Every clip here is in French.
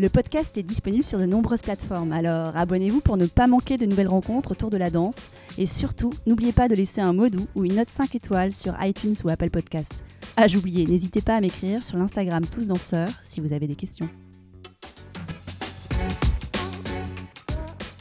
Le podcast est disponible sur de nombreuses plateformes, alors abonnez-vous pour ne pas manquer de nouvelles rencontres autour de la danse. Et surtout, n'oubliez pas de laisser un mot doux ou une note 5 étoiles sur iTunes ou Apple Podcast. Ah, j'oubliais, n'hésitez pas à m'écrire sur l'Instagram Tous Danseurs si vous avez des questions.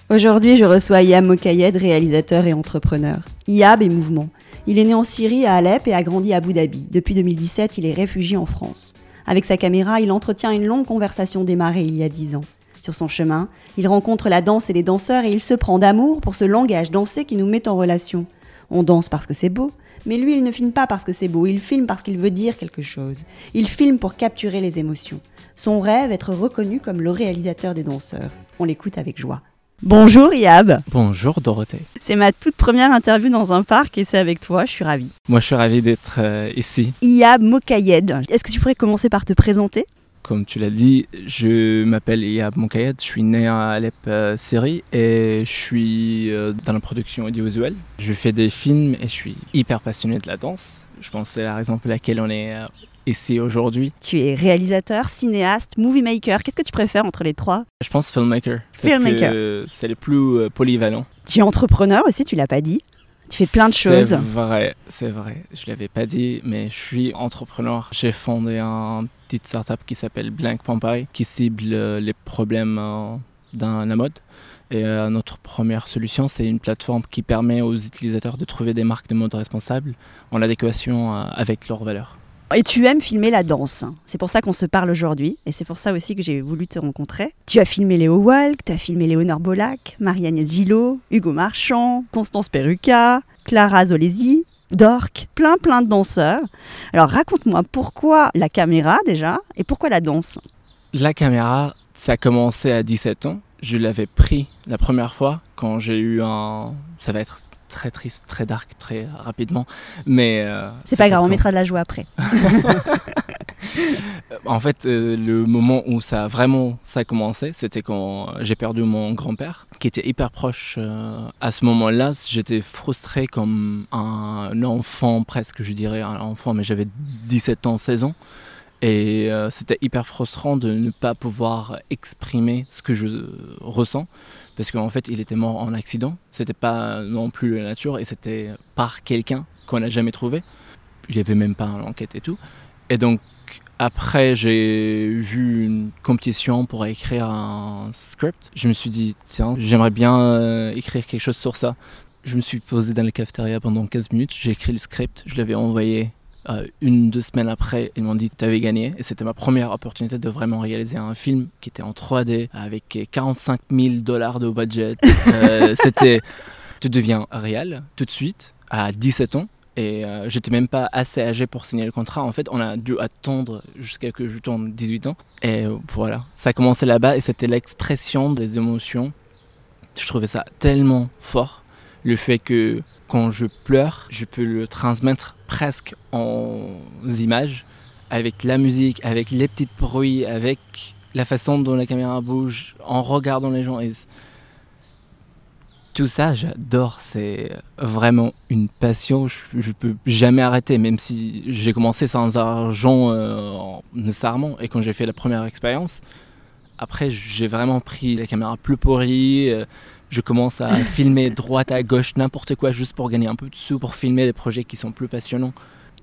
Aujourd'hui, je reçois Yab Mokayed, réalisateur et entrepreneur. Yab est mouvement. Il est né en Syrie, à Alep, et a grandi à Abu Dhabi. Depuis 2017, il est réfugié en France. Avec sa caméra, il entretient une longue conversation démarrée il y a dix ans. Sur son chemin, il rencontre la danse et les danseurs et il se prend d'amour pour ce langage dansé qui nous met en relation. On danse parce que c'est beau, mais lui, il ne filme pas parce que c'est beau, il filme parce qu'il veut dire quelque chose. Il filme pour capturer les émotions. Son rêve, être reconnu comme le réalisateur des danseurs. On l'écoute avec joie. Bonjour Yab. Bonjour Dorothée. C'est ma toute première interview dans un parc et c'est avec toi, je suis ravie. Moi je suis ravi d'être euh, ici. Yab Mokayed. Est-ce que tu pourrais commencer par te présenter? Comme tu l'as dit, je m'appelle Yab Mokayed, je suis né à Alep, euh, Syrie et je suis euh, dans la production audiovisuelle. Je fais des films et je suis hyper passionné de la danse. Je pense que c'est la raison pour laquelle on est ici aujourd'hui. Tu es réalisateur, cinéaste, movie maker. Qu'est-ce que tu préfères entre les trois? Je pense filmmaker. Filmmaker. C'est le plus euh, polyvalent. Tu es entrepreneur aussi, tu l'as pas dit. Tu fais plein de choses. C'est vrai, c'est vrai. Je l'avais pas dit, mais je suis entrepreneur. J'ai fondé un petit startup qui s'appelle Blank Pampay, qui cible euh, les problèmes euh, dans la mode. Et notre première solution, c'est une plateforme qui permet aux utilisateurs de trouver des marques de mode responsables en adéquation avec leurs valeurs. Et tu aimes filmer la danse. C'est pour ça qu'on se parle aujourd'hui. Et c'est pour ça aussi que j'ai voulu te rencontrer. Tu as filmé Léo Walk, tu as filmé Léonore Bolac, Marie-Agnès Gillot, Hugo Marchand, Constance Perruca, Clara Zolesi, Dork, plein plein de danseurs. Alors raconte-moi pourquoi la caméra déjà et pourquoi la danse? La caméra, ça a commencé à 17 ans. Je l'avais pris la première fois quand j'ai eu un... Ça va être très triste, très dark, très rapidement. Mais euh, c'est pas grave, on mettra de la joie après. en fait, euh, le moment où ça a vraiment ça a commencé, c'était quand j'ai perdu mon grand-père, qui était hyper proche. Euh, à ce moment-là, j'étais frustré comme un enfant, presque, je dirais un enfant, mais j'avais 17 ans, 16 ans. Et c'était hyper frustrant de ne pas pouvoir exprimer ce que je ressens parce qu'en fait il était mort en accident. C'était pas non plus la nature et c'était par quelqu'un qu'on n'a jamais trouvé. Il n'y avait même pas l'enquête et tout. Et donc après j'ai vu une compétition pour écrire un script. Je me suis dit tiens j'aimerais bien euh, écrire quelque chose sur ça. Je me suis posé dans la cafétéria pendant 15 minutes, j'ai écrit le script, je l'avais envoyé euh, une, deux semaines après, ils m'ont dit tu avais gagné. Et c'était ma première opportunité de vraiment réaliser un film qui était en 3D avec 45 000 dollars de budget. Euh, c'était, tu deviens réel tout de suite à 17 ans. Et euh, j'étais même pas assez âgé pour signer le contrat. En fait, on a dû attendre jusqu'à que je tourne 18 ans. Et voilà, ça a commencé là-bas et c'était l'expression des émotions. Je trouvais ça tellement fort. Le fait que quand je pleure, je peux le transmettre presque en images, avec la musique, avec les petits bruits, avec la façon dont la caméra bouge, en regardant les gens. Et tout ça, j'adore. C'est vraiment une passion. Je, ne peux jamais arrêter, même si j'ai commencé sans argent euh, nécessairement. Et quand j'ai fait la première expérience, après, j'ai vraiment pris la caméra plus pourrie. Euh, je commence à filmer droite à gauche, n'importe quoi, juste pour gagner un peu de sous, pour filmer des projets qui sont plus passionnants.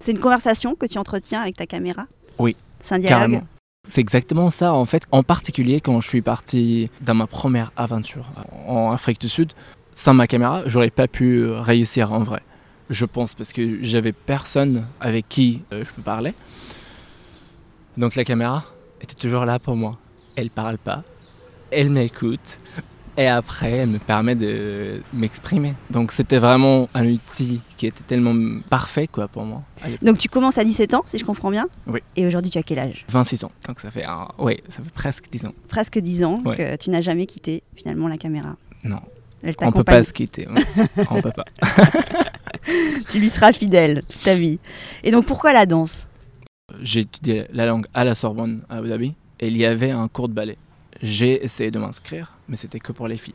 C'est une conversation que tu entretiens avec ta caméra? Oui. C'est un dialogue? C'est exactement ça, en fait. En particulier, quand je suis parti dans ma première aventure en Afrique du Sud, sans ma caméra, j'aurais pas pu réussir en vrai. Je pense parce que j'avais personne avec qui euh, je peux parler. Donc la caméra était toujours là pour moi. Elle parle pas, elle m'écoute, et après, elle me permet de m'exprimer. Donc c'était vraiment un outil qui était tellement parfait quoi pour moi. Donc tu commences à 17 ans, si je comprends bien Oui. Et aujourd'hui, tu as quel âge 26 ans. Donc ça fait, un... oui, ça fait presque 10 ans. Presque 10 ans Ouais. que tu n'as jamais quitté finalement la caméra. Non, Elle on peut pas se quitter. ouais. on peut pas. Tu lui seras fidèle toute ta vie. Et donc pourquoi la danse? J'ai étudié la langue à la Sorbonne à Abu Dhabi et il y avait un cours de ballet. J'ai essayé de m'inscrire, mais c'était que pour les filles.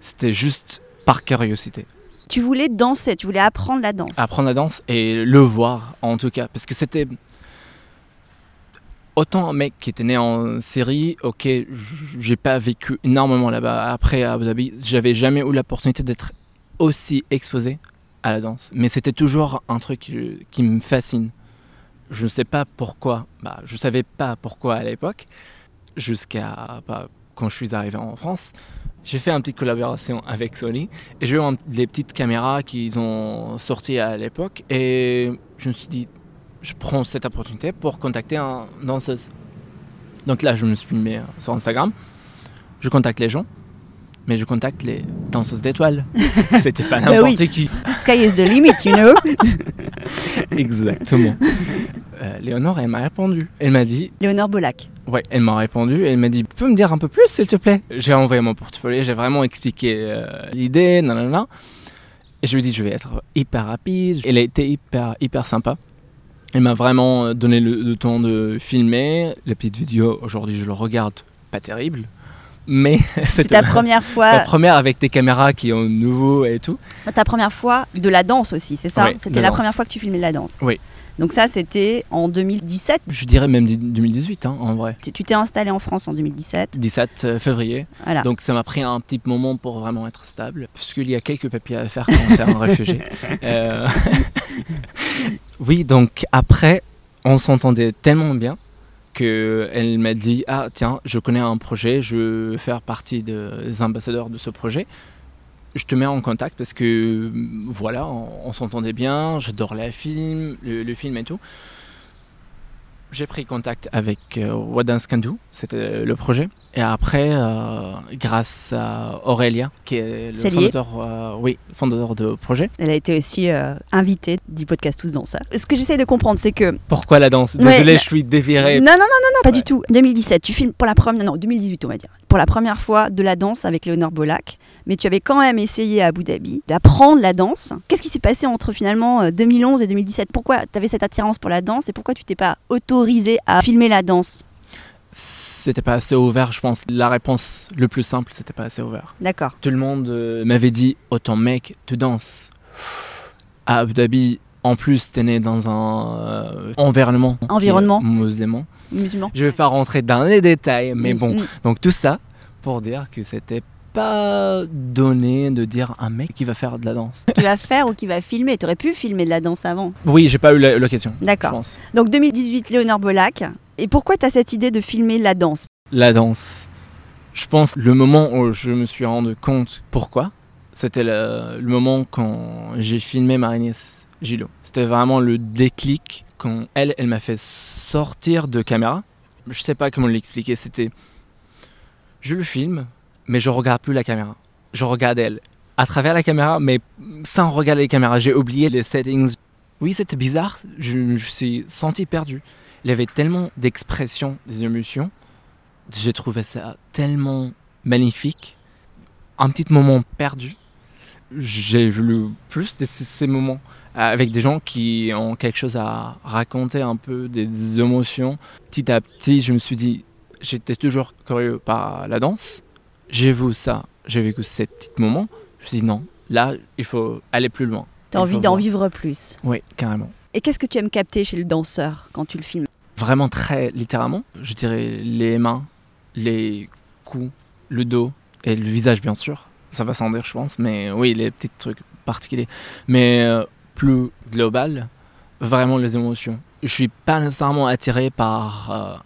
C'était juste par curiosité. Tu voulais danser, tu voulais apprendre la danse. Apprendre la danse et le voir en tout cas. Parce que c'était. Autant un mec qui était né en Syrie, ok, j'ai pas vécu énormément là-bas. Après à Abu Dhabi, j'avais jamais eu l'opportunité d'être aussi exposé à la danse. Mais c'était toujours un truc euh, qui me fascine. Je ne sais pas pourquoi. Bah, je savais pas pourquoi à l'époque. Jusqu'à bah, quand je suis arrivé en France. J'ai fait une petite collaboration avec Sony et j'ai eu des petites caméras qu'ils ont sorties à l'époque et je me suis dit, je prends cette opportunité pour contacter un danseuse. Donc là, je me suis mis sur Instagram, je contacte les gens, mais je contacte les danseuses d'étoiles. C'était pas Bah n'importe oui. qui. Sky is the limit, you know? Exactement. Euh, Léonore, elle m'a répondu. Elle m'a dit, Léonore Bolac. Ouais, elle m'a répondu, elle m'a dit Tu peux me dire un peu plus s'il te plaît? J'ai envoyé mon portfolio, j'ai vraiment expliqué euh, l'idée, nanana. Et je lui ai dit Je vais être hyper rapide. Elle a été hyper, hyper sympa. Elle m'a vraiment euh, donné le, le temps de filmer. Les petites vidéos, aujourd'hui, je le regarde, pas terrible. Mais C'est ta première la fois, première avec des caméras qui ont nouveau et tout. ta première fois de la danse aussi, c'est ça? Oui, C'était la danse. première fois que tu filmais de la danse? Oui. Donc ça, c'était en 2017. Je dirais même 2018, hein, en vrai. Tu t'es installé en France en 2017. 17 février. Voilà. Donc ça m'a pris un petit moment pour vraiment être stable, puisqu'il y a quelques papiers à faire quand on est un réfugié. Euh, oui, donc après, on s'entendait tellement bien qu'elle m'a dit Ah, tiens, je connais un projet, je veux faire partie des ambassadeurs de ce projet. Je te mets en contact parce que voilà, on, s'entendait bien, j'adore la film, le, le film et tout. J'ai pris contact avec euh, What Dance Can Do, c'était le projet. Et après, euh, grâce à Aurélia, qui est le fondateur, euh, oui, fondateur de projet. Elle a été aussi euh, invitée du podcast Tous Danseurs. Ce que j'essaie de comprendre, c'est que. Pourquoi la danse? Désolé, je suis déviré. Non, non, non, non, non, pas Ouais. du tout. 2017, tu filmes pour la première. Non, 2018, on va dire. Pour la première fois de la danse avec Léonore Bolac. Mais tu avais quand même essayé à Abu Dhabi d'apprendre la danse. Qu'est-ce qui s'est passé entre finalement euh, 2011 et 2017 Pourquoi tu avais cette attirance pour la danse et pourquoi tu t'es pas autorisé à filmer la danse C'était pas assez ouvert, je pense. La réponse le plus simple, c'était pas assez ouvert. D'accord. Tout le monde euh, m'avait dit Autant mec, tu danses. À Abu Dhabi, en plus, t'es né dans un euh, environnement. Environnement. musulman. Musulman. Je vais pas rentrer dans les détails, mais Mm, bon. mm. Donc tout ça pour dire que c'était pas donné de dire un mec qui va faire de la danse. Qui va faire ou qui va filmer Tu aurais pu filmer de la danse avant. Oui, j'ai pas eu l'occasion. D'accord. Donc 2018, Léonore Bolac. Et pourquoi tu as cette idée de filmer la danse? La danse. Je pense le moment où je me suis rendu compte pourquoi, c'était le, le moment quand j'ai filmé ma nièce Gilo. C'était vraiment le déclic quand elle, elle m'a fait sortir de caméra. Je sais pas comment l'expliquer. C'était, je le filme, mais je regarde plus la caméra. Je regarde elle à travers la caméra, mais sans regarder les caméras. J'ai oublié les settings. Oui, c'était bizarre. Je me suis senti perdu. Il y avait tellement d'expressions, des émotions. J'ai trouvé ça tellement magnifique. Un petit moment perdu. J'ai voulu plus de ces, ces moments euh, avec des gens qui ont quelque chose à raconter, un peu des émotions. Petit à petit, je me suis dit, j'étais toujours curieux par la danse. J'ai vu ça, j'ai vécu ces petits moments. Je me suis dit, non, là, il faut aller plus loin. Tu as envie d'en vivre plus. Oui, carrément. Et qu'est-ce que tu aimes capter chez le danseur quand tu le filmes? Vraiment très littéralement, je dirais les mains, les coups, le dos et le visage bien sûr. Ça va sans dire je pense, mais oui, les petits trucs particuliers. Mais euh, plus global, vraiment les émotions. Je suis pas nécessairement attiré par euh,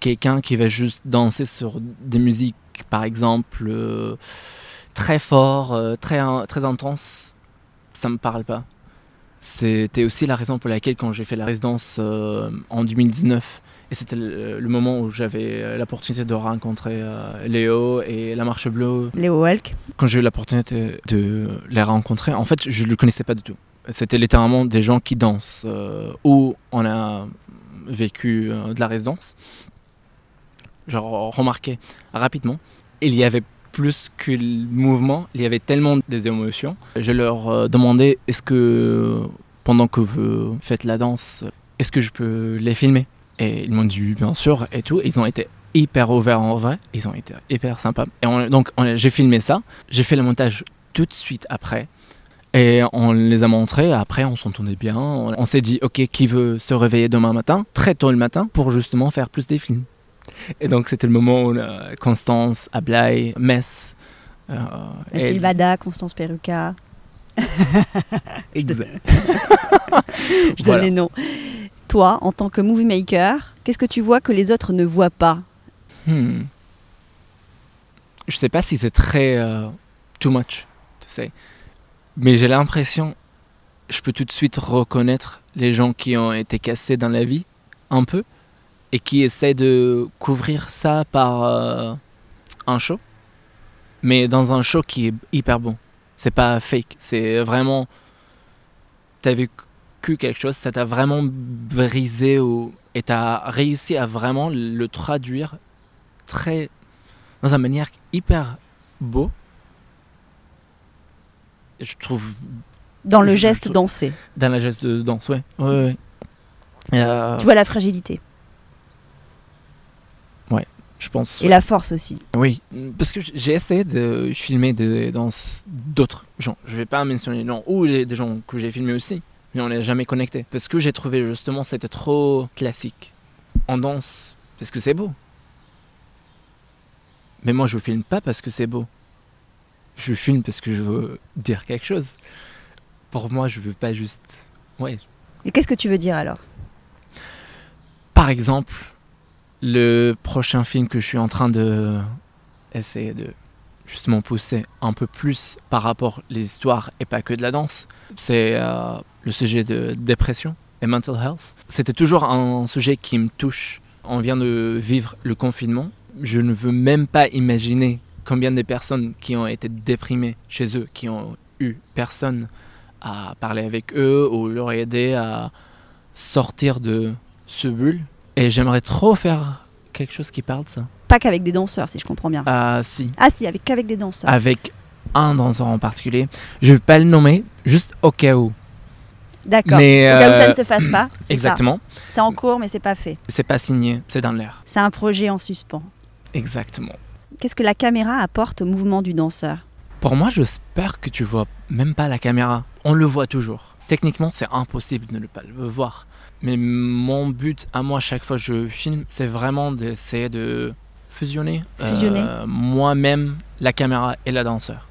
quelqu'un qui va juste danser sur des musiques, par exemple, euh, très fort, euh, très, très intense. Ça me parle pas. C'était aussi la raison pour laquelle quand j'ai fait la résidence euh, en 2019, et c'était le, le moment où j'avais l'opportunité de rencontrer Léo et la Marche Bleue, Léo Hulk. quand j'ai eu l'opportunité de les rencontrer, en fait, je ne le connaissais pas du tout. C'était littéralement des gens qui dansent, où on a vécu de la résidence. Genre, remarqué rapidement, il y avait plus que le mouvement, il y avait tellement des émotions. Je leur euh, demandais, est-ce que pendant que vous faites la danse, est-ce que je peux les filmer? Et ils m'ont dit, bien sûr, et tout. Ils ont été hyper ouverts en vrai, ils ont été hyper sympas. Et on- donc, on- j'ai filmé ça, j'ai fait le montage tout de suite après. Et on les a montrés, après on s'entendait bien, on s'est dit ok qui veut se réveiller demain matin, très tôt le matin, pour justement faire plus des films. Et donc c'était le moment où euh, Constance, Ablaï, Metz... euh, et- Sylvada, Constance Perruca. Exact. Je donne les noms. Toi, en tant que movie maker, qu'est-ce que tu vois que les autres ne voient pas? Hmm. Je sais pas si c'est très euh, too much, tu sais. Mais j'ai l'impression, je peux tout de suite reconnaître les gens qui ont été cassés dans la vie, un peu, et qui essaient de couvrir ça par euh, un show. Mais dans un show qui est hyper bon. C'est pas fake, c'est vraiment. T'as vécu quelque chose, ça t'a vraiment brisé ou... et t'as réussi à vraiment le traduire très dans une manière hyper beau. Je trouve dans le Je- geste je- dansé dans la geste de danse, ouais, ouais, ouais. Et, euh, Tu vois la fragilité je pense. et la force aussi. Oui, parce que j'ai essayé de filmer des danses d'autres gens. Je vais pas mentionner les noms ou les- des gens que j'ai filmés aussi, mais on n'est jamais connecté. Parce que j'ai trouvé justement c'était trop classique. On danse parce que c'est beau. Mais moi je filme pas parce que c'est beau. Je filme parce que je veux dire quelque chose. Pour moi, je veux pas juste. Ouais. Et qu'est-ce que tu veux dire alors? Par exemple, le prochain film que je suis en train de essayer de justement pousser un peu plus par rapport les histoires et pas que de la danse, c'est euh, le sujet de dépression et mental health. C'était toujours un sujet qui me touche. On vient de vivre le confinement. Je ne veux même pas imaginer combien de personnes qui ont été déprimées chez eux, qui ont eu personne à parler avec eux ou leur aider à sortir de ce bulle. Et j'aimerais trop faire quelque chose qui parle de ça. Pas qu'avec des danseurs, si je comprends bien. Ah si, Ah si, avec qu'avec des danseurs. avec un danseur en particulier. Je vais pas le nommer, juste au cas où. D'accord. Mais Au cas où ça euh, ne se fasse pas. c'est ça. exactement. C'est en cours, mais c'est pas fait. C'est pas signé, c'est dans l'air. C'est un projet en suspens. Exactement. Qu'est-ce que la caméra apporte au mouvement du danseur? Pour moi, j'espère que tu vois même pas la caméra. On le voit toujours. Techniquement, c'est impossible de ne pas le voir. Mais mon but à moi, chaque fois que je filme, c'est vraiment d'essayer de fusionner, euh, moi-même, la caméra et la danseur.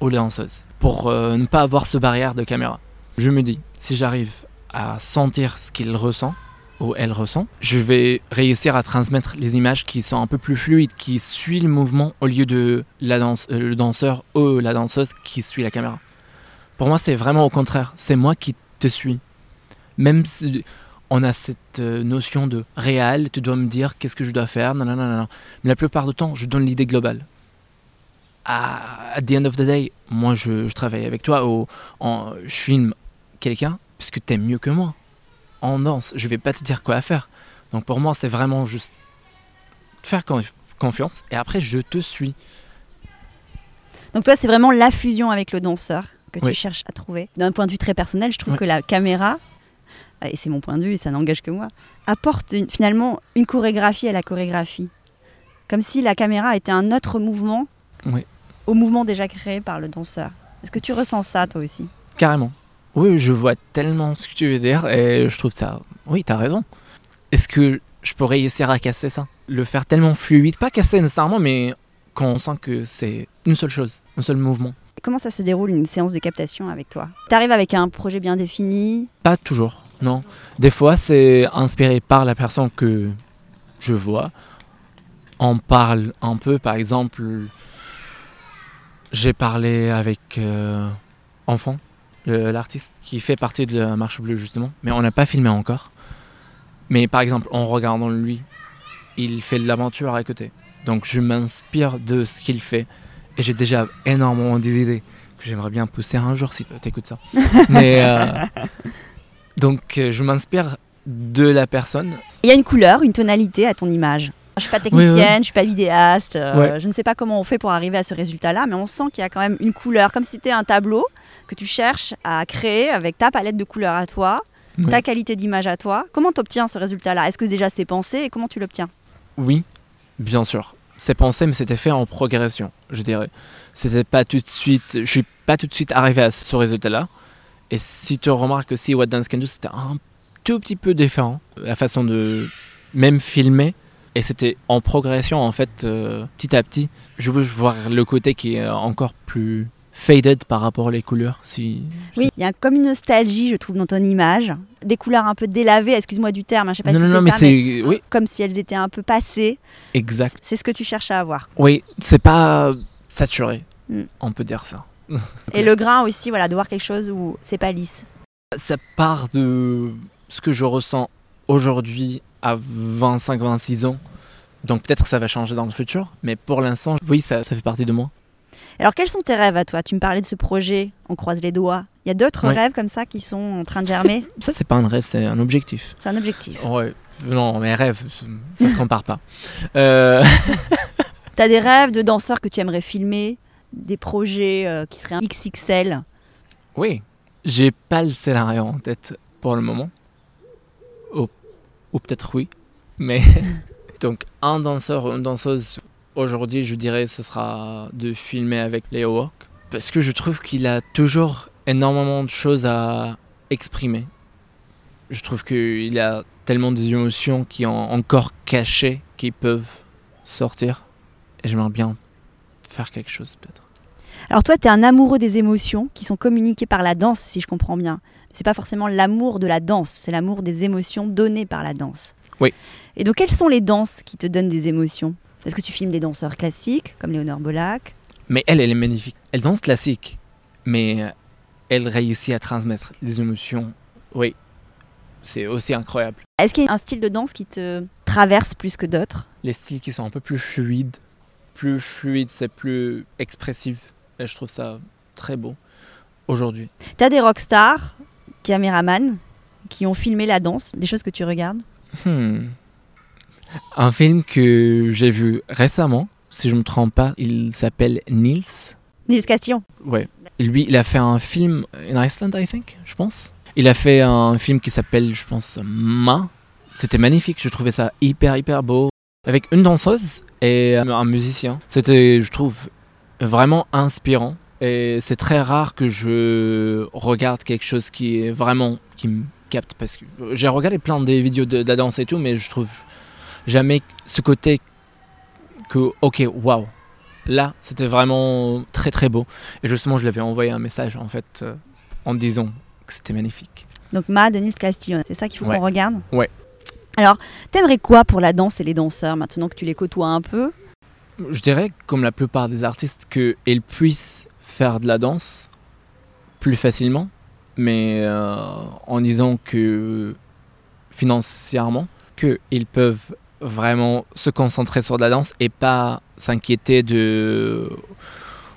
Ou la danseuse. Pour euh, ne pas avoir ce barrière de caméra. Je me dis, si j'arrive à sentir ce qu'il ressent, ou elle ressent, je vais réussir à transmettre les images qui sont un peu plus fluides, qui suivent le mouvement au lieu de la danse, euh, le danseur ou la danseuse qui suit la caméra. Pour moi, c'est vraiment au contraire. C'est moi qui te suis. Même si on a cette euh, notion de réel, tu dois me dire qu'est-ce que je dois faire, nanana, nanana. mais la plupart du temps, je donne l'idée globale. À the end of the day, moi, je, travaille avec toi je filme quelqu'un parce que t'aimes mieux que moi en danse. Je vais pas te dire quoi faire. Donc pour moi, c'est vraiment juste faire conf- confiance et après, je te suis. Donc toi, c'est vraiment la fusion avec le danseur que tu cherches à trouver. D'un point de vue très personnel, je trouve que la caméra, et c'est mon point de vue, et ça n'engage que moi, apporte une- finalement une chorégraphie à la chorégraphie. Comme si la caméra était un autre mouvement Oui. au mouvement déjà créé par le danseur. Est-ce que tu ressens ça toi aussi? Carrément. Oui, je vois tellement ce que tu veux dire et je trouve ça. Oui, t'as raison. Est-ce que je peux réussir à casser ça? Le faire tellement fluide, pas casser nécessairement, mais quand on sent que c'est une seule chose, un seul mouvement. Comment ça se déroule une séance de captation avec toi? Tu arrives avec un projet bien défini? Pas toujours, non. Des fois, c'est inspiré par la personne que je vois. On parle un peu, par exemple, j'ai parlé avec euh, enfant. l'artiste qui fait partie de la Marche Bleue justement, mais on n'a pas filmé encore. Mais par exemple, en regardant lui, il fait de l'aventure à côté. Donc je m'inspire de ce qu'il fait. Et j'ai déjà énormément des idées que j'aimerais bien pousser un jour si tu écoutes ça. Mais euh, donc euh, je m'inspire de la personne. Il y a une couleur, une tonalité à ton image. Je suis pas technicienne, Oui, oui. je suis pas vidéaste, euh, Ouais. je ne sais pas comment on fait pour arriver à ce résultat-là, mais on sent qu'il y a quand même une couleur, comme si c'était un tableau que tu cherches à créer avec ta palette de couleurs à toi, Oui. ta qualité d'image à toi. Comment tu obtiens ce résultat-là? Est-ce que déjà c'est pensé et comment tu l'obtiens? Oui, bien sûr. C'est pensé, mais c'était fait en progression, je dirais. C'était pas tout de suite. Je suis pas tout de suite arrivé à ce résultat-là. Et si tu remarques aussi What Dance Can Do, c'était un tout petit peu différent. La façon de même filmer. Et c'était en progression, en fait, euh, petit à petit. Je veux voir le côté qui est encore plus faded par rapport aux couleurs. Si... Oui, il y a comme une nostalgie, je trouve, dans ton image. Des couleurs un peu délavées, excuse-moi du terme, hein, je sais pas non, si non, non, c'est mais ça, c'est. Oui, comme si elles étaient un peu passées. exact. C'est ce que tu cherches à avoir. Oui, c'est pas saturé. Mm. On peut dire ça. Et le grain aussi, voilà, de voir quelque chose où c'est pas lisse. ça part de ce que je ressens aujourd'hui à 25-26 ans. Donc peut-être que ça va changer dans le futur, mais pour l'instant, oui, ça, ça fait partie de moi. Alors, quels sont tes rêves à toi? Tu me parlais de ce projet, on croise les doigts. Il y a d'autres Ouais. rêves comme ça qui sont en train de germer? Ça, c'est pas un rêve, c'est un objectif. C'est un objectif. Ouais. Non, mes rêves, ça se compare pas. Euh, Tu as des rêves de danseurs que tu aimerais filmer? Des projets euh, qui seraient un XXL oui, j'ai pas le scénario en tête pour le moment. Ou, ou peut-être oui, mais donc un danseur ou une danseuse aujourd'hui, je dirais, ce sera de filmer avec Leo Walk parce que je trouve qu'il a toujours énormément de choses à exprimer. Je trouve qu'il a tellement des émotions qui ont encore cachées qui peuvent sortir et j'aimerais bien faire quelque chose peut-être. Alors toi, tu es un amoureux des émotions qui sont communiquées par la danse, si je comprends bien. C'est pas forcément l'amour de la danse, c'est l'amour des émotions données par la danse. Oui. Et donc, quelles sont les danses qui te donnent des émotions? Est-ce que tu filmes des danseurs classiques, comme Léonore Bolac? Mais elle, elle est magnifique. Elle danse classique, mais euh, elle réussit à transmettre des émotions. Oui, c'est aussi incroyable. Est-ce qu'il y a un style de danse qui te traverse plus que d'autres? Les styles qui sont un peu plus fluides, plus fluides, c'est plus expressif. Et je trouve ça très beau aujourd'hui. Tu as des rockstars, caméramans, qui ont filmé la danse, des choses que tu regardes? Hmm. Un film que j'ai vu récemment, si je me trompe pas, il s'appelle Nils. Nils Castillon. Ouais. Lui, il a fait un film in Iceland, I think, je pense. Il a fait un film qui s'appelle, je pense, Ma. C'était magnifique, je trouvais ça hyper, hyper beau. Avec une danseuse et un musicien. C'était, je trouve, vraiment inspirant. Et c'est très rare que je regarde quelque chose qui est vraiment, qui me capte. Parce que j'ai regardé plein des vidéos de, de la danse et tout, mais je trouve jamais ce côté que, ok, waouh. Là, c'était vraiment très très beau. Et justement, je lui avais envoyé un message en fait euh, en disant que c'était magnifique. Donc Ma de Nils Castillon, c'est ça qu'il faut Ouais. qu'on regarde? Ouais. Alors, t'aimerais quoi pour la danse et les danseurs maintenant que tu les côtoies un peu? Je dirais, comme la plupart des artistes, qu'ils puissent faire de la danse plus facilement, mais euh, en disant que financièrement, qu'ils peuvent vraiment se concentrer sur la danse et pas s'inquiéter de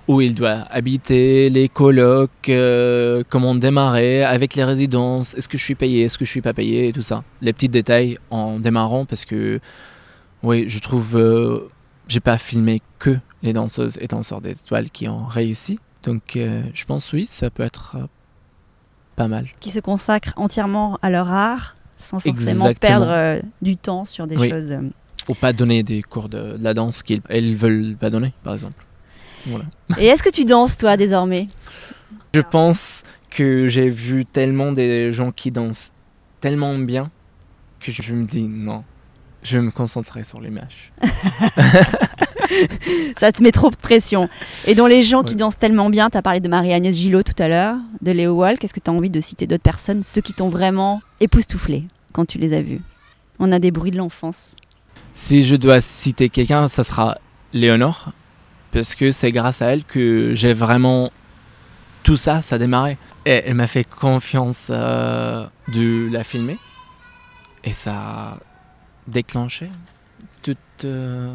où il doit habiter, les colocs, euh, comment démarrer avec les résidences, est-ce que je suis payé, est-ce que je suis pas payé, et tout ça. Les petits détails en démarrant parce que, oui, je trouve, euh, j'ai pas filmé que les danseuses et danseurs d'étoiles qui ont réussi. Donc, euh, je pense, oui, ça peut être euh, pas mal. qui se consacrent entièrement à leur art sans forcément Exactement. perdre euh, du temps sur des Oui. choses. euh. Faut pas donner des cours de, de la danse qu'ils elles veulent pas donner, par exemple. Voilà. Et est-ce que tu danses toi désormais? Je pense que j'ai vu tellement des gens qui dansent tellement bien que je me dis non, je vais me concentrer sur l'image. Ça te met trop de pression. Et dont les gens qui dansent tellement bien, tu as parlé de Marie-Agnès Gillot tout à l'heure, de Léo Wall, qu'est-ce que tu as envie de citer d'autres personnes, ceux qui t'ont vraiment époustouflé quand tu les as vus? On a des bruits de l'enfance. Si je dois citer quelqu'un, ça sera Léonore, parce que c'est grâce à elle que j'ai vraiment tout ça, ça a démarré. Et elle m'a fait confiance euh, de la filmer. Et ça a déclenché toute, euh,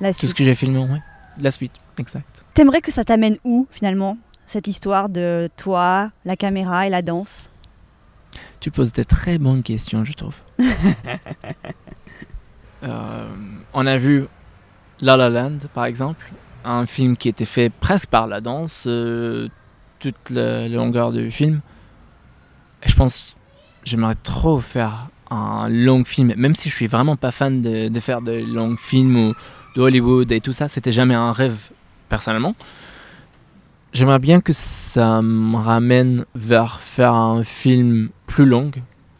La tout ce que j'ai filmé. Ouais. La suite, exact. T'aimerais que ça t'amène où finalement cette histoire de toi, la caméra et la danse? Tu poses des très bonnes questions, je trouve. Euh, on a vu La La Land, par exemple, un film qui était fait presque par la danse, euh, toute la, la longueur du film. Et je pense, j'aimerais trop faire un long film, même si je suis vraiment pas fan de, de faire de longs films ou de Hollywood et tout ça, c'était jamais un rêve personnellement. J'aimerais bien que ça me ramène vers faire un film plus long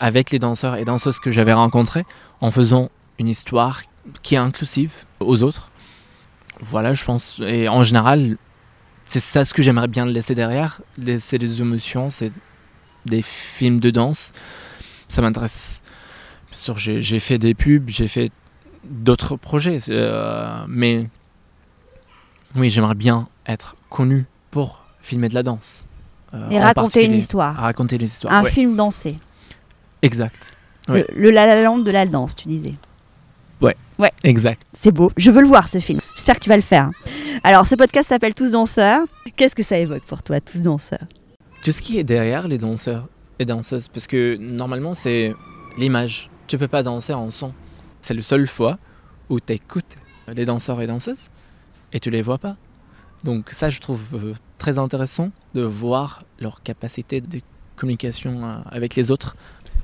avec les danseurs et danseuses que j'avais rencontrés en faisant une histoire qui est inclusive aux autres. Voilà, je pense. Et en général, c'est ça ce que j'aimerais bien laisser derrière. Laisser des émotions, c'est des films de danse. Ça m'intéresse. J'ai fait des pubs, j'ai fait d'autres projets. euh, mais oui, j'aimerais bien être connu pour filmer de la danse. euh, Et raconter une histoire. Raconter une histoire. Un ouais. film dansé. Exact. Le, le La La Land de la danse, tu disais. Exact. C'est beau. Je veux le voir ce film. J'espère que tu vas le faire. Alors, ce podcast s'appelle Tous danseurs. Qu'est-ce que ça évoque pour toi, Tous danseurs? Tout ce qui est derrière les danseurs et danseuses, parce que normalement c'est l'image. Tu peux pas danser en son. C'est la seule fois où tu écoutes les danseurs et danseuses et tu les vois pas. Donc ça, je trouve euh, très intéressant de voir leur capacité de communication euh, avec les autres,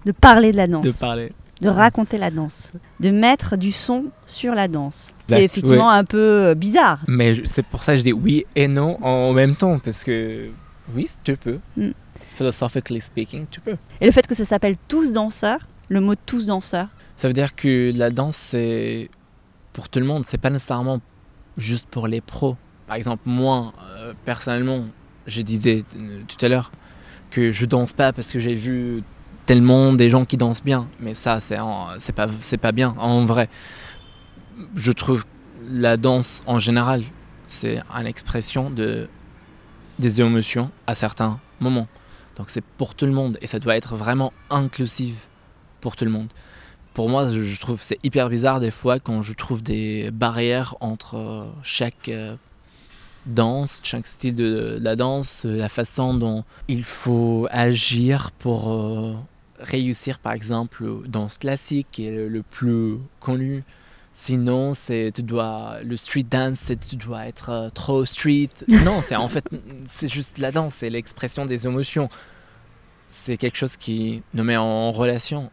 De parler de la danse. de parler. de raconter la danse, de mettre du son sur la danse. C'est effectivement un peu euh, bizarre. Mais c'est pour ça que je dis oui et non en même temps, parce que oui, tu peux. Mm. Philosophically speaking, tu peux. Et le fait que ça s'appelle tous danseurs, le mot tous danseurs, Ça veut dire que la danse, c'est pour tout le monde, c'est pas nécessairement juste pour les pros. Par exemple, moi, euh, personnellement, je disais euh, tout à l'heure que je danse pas parce que j'ai vu tellement des gens qui dansent bien. Mais ça, c'est pas, pas bien en vrai. Je trouve la danse en général, c'est une expression de, des émotions à certains moments. Donc c'est pour tout le monde et ça doit être vraiment inclusive pour tout le monde pour moi, je trouve c'est hyper bizarre des fois quand je trouve des barrières entre euh, chaque euh, danse, chaque style de, la danse, la façon dont il faut agir pour euh, réussir, par exemple, danse classique qui est le, plus connu. Sinon, c'est tu dois le street dance, c'est tu dois être trop street. Non, c'est en fait c'est juste la danse, c'est l'expression des émotions c'est quelque chose qui nous met en relation.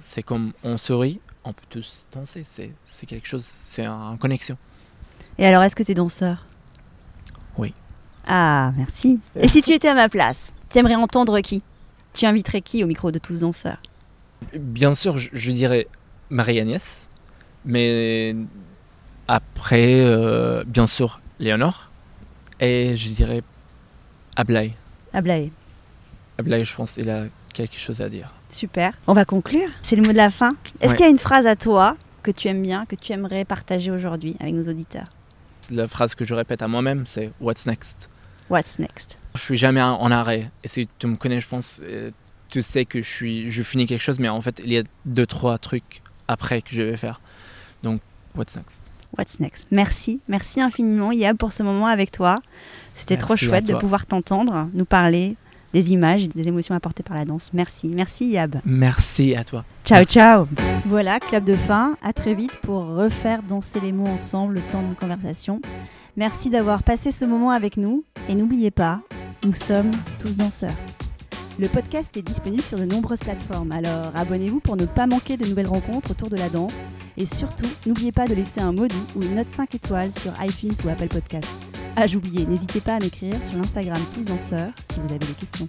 C'est comme on sourit, on peut tous danser. C'est quelque chose, c'est en connexion. Et alors, est-ce que tu es danseur? Oui. Ah, merci. Et si tu étais à ma place, tu aimerais entendre qui? Tu inviterais qui au micro de tous danseurs? Bien sûr, je, je dirais Marie-Agnès, mais après, euh, bien sûr, Léonore, et je dirais Ablaï. Ablaye. Ablaï, je pense, il a quelque chose à dire. Super. On va conclure. C'est le mot de la fin. Est-ce Ouais. qu'il y a une phrase à toi que tu aimes bien, que tu aimerais partager aujourd'hui avec nos auditeurs? La phrase que je répète à moi-même, c'est What's next? What's next? Je suis jamais en arrêt. Et si tu me connais, je pense, euh, tu sais que je suis, je finis quelque chose, mais en fait, il y a deux trois trucs après que je vais faire. Donc, what's next? What's next? Merci, merci infiniment Yab pour ce moment avec toi. C'était trop chouette de pouvoir t'entendre, nous parler des images et des émotions apportées par la danse. Merci, merci Yab. Merci à toi. Ciao, ciao. Voilà, clap de fin. À très vite pour refaire danser les mots ensemble le temps d'une conversation. Merci d'avoir passé ce moment avec nous. Et n'oubliez pas, nous sommes tous danseurs. Le podcast est disponible sur de nombreuses plateformes, alors abonnez-vous pour ne pas manquer de nouvelles rencontres autour de la danse. Et surtout, n'oubliez pas de laisser un mot doux ou une note 5 étoiles sur iTunes ou Apple Podcast. Ah, j'oubliais, n'hésitez pas à m'écrire sur l'Instagram Tous Danseurs si vous avez des questions.